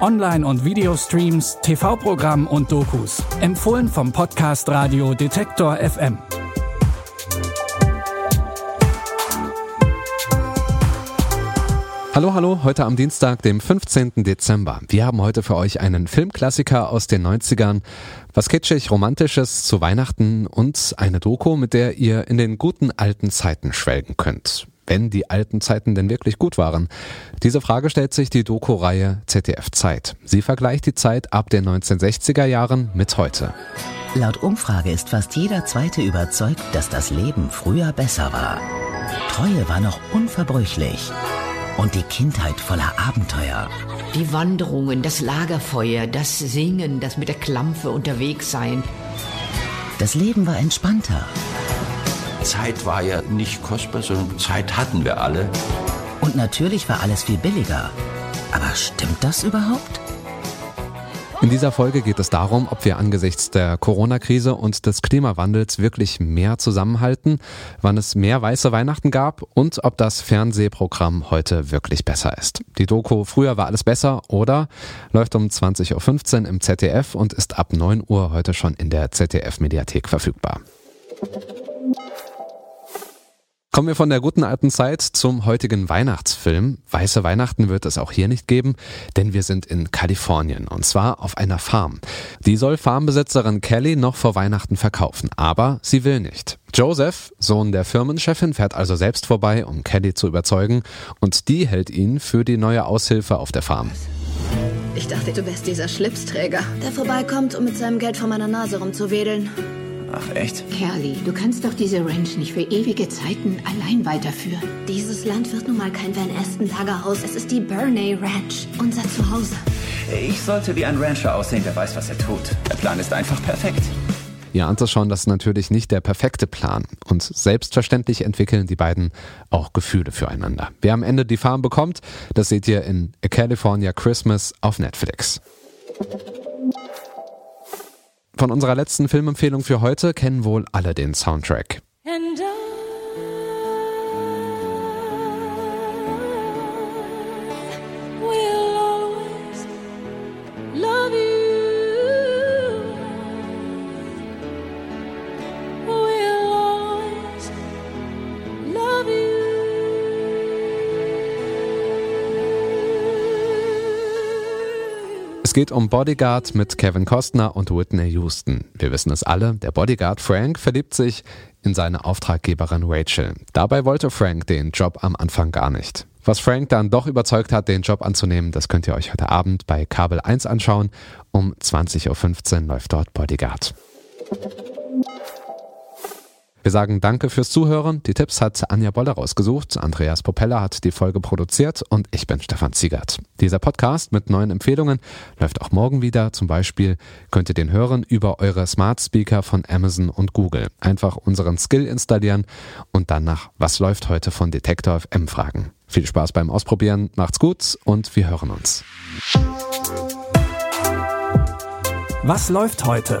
Online- und Videostreams, TV-Programm und Dokus. Empfohlen vom Podcast Radio Detektor FM. Hallo, hallo, heute am Dienstag, dem 15. Dezember. Wir haben heute für euch einen Filmklassiker aus den 90ern, was kitschig Romantisches zu Weihnachten und eine Doku, mit der ihr in den guten alten Zeiten schwelgen könnt. Wenn die alten Zeiten denn wirklich gut waren? Diese Frage stellt sich die Doku-Reihe ZDF Zeit. Sie vergleicht die Zeit ab den 1960er Jahren mit heute. Laut Umfrage ist fast jeder Zweite überzeugt, dass das Leben früher besser war. Treue war noch unverbrüchlich und die Kindheit voller Abenteuer. Die Wanderungen, das Lagerfeuer, das Singen, das mit der Klampfe unterwegs sein. Das Leben war entspannter. Zeit war ja nicht kostbar, sondern Zeit hatten wir alle. Und natürlich war alles viel billiger. Aber stimmt das überhaupt? In dieser Folge geht es darum, ob wir angesichts der Corona-Krise und des Klimawandels wirklich mehr zusammenhalten, wann es mehr weiße Weihnachten gab und ob das Fernsehprogramm heute wirklich besser ist. Die Doku Früher war alles besser oder läuft um 20.15 Uhr im ZDF und ist ab 9 Uhr heute schon in der ZDF-Mediathek verfügbar. Kommen wir von der guten alten Zeit zum heutigen Weihnachtsfilm. Weiße Weihnachten wird es auch hier nicht geben, denn wir sind in Kalifornien und zwar auf einer Farm. Die soll Farmbesitzerin Kelly noch vor Weihnachten verkaufen, aber sie will nicht. Joseph, Sohn der Firmenchefin, fährt also selbst vorbei, um Kelly zu überzeugen und die hält ihn für die neue Aushilfe auf der Farm. Ich dachte, du wärst dieser Schlipsträger, der vorbeikommt, um mit seinem Geld vor meiner Nase rumzuwedeln. Ach, echt? Kerli, du kannst doch diese Ranch nicht für ewige Zeiten allein weiterführen. Dieses Land wird nun mal kein Van Aston Lagerhaus. Es ist die Burney Ranch, unser Zuhause. Ich sollte wie ein Rancher aussehen, der weiß, was er tut. Der Plan ist einfach perfekt. Ihr ahnt es schon, das ist natürlich nicht der perfekte Plan. Und selbstverständlich entwickeln die beiden auch Gefühle füreinander. Wer am Ende die Farm bekommt, das seht ihr in A California Christmas auf Netflix. Von unserer letzten Filmempfehlung für heute kennen wohl alle den Soundtrack. Es geht um Bodyguard mit Kevin Costner und Whitney Houston. Wir wissen es alle, der Bodyguard Frank verliebt sich in seine Auftraggeberin Rachel. Dabei wollte Frank den Job am Anfang gar nicht. Was Frank dann doch überzeugt hat, den Job anzunehmen, das könnt ihr euch heute Abend bei Kabel 1 anschauen. Um 20.15 Uhr läuft dort Bodyguard. Wir sagen Danke fürs Zuhören. Die Tipps hat Anja Bolle rausgesucht. Andreas Popella hat die Folge produziert und ich bin Stefan Ziegert. Dieser Podcast mit neuen Empfehlungen läuft auch morgen wieder. Zum Beispiel könnt ihr den hören über eure Smart Speaker von Amazon und Google. Einfach unseren Skill installieren und dann nach Was läuft heute von Detektor FM fragen. Viel Spaß beim Ausprobieren, macht's gut und wir hören uns. Was läuft heute?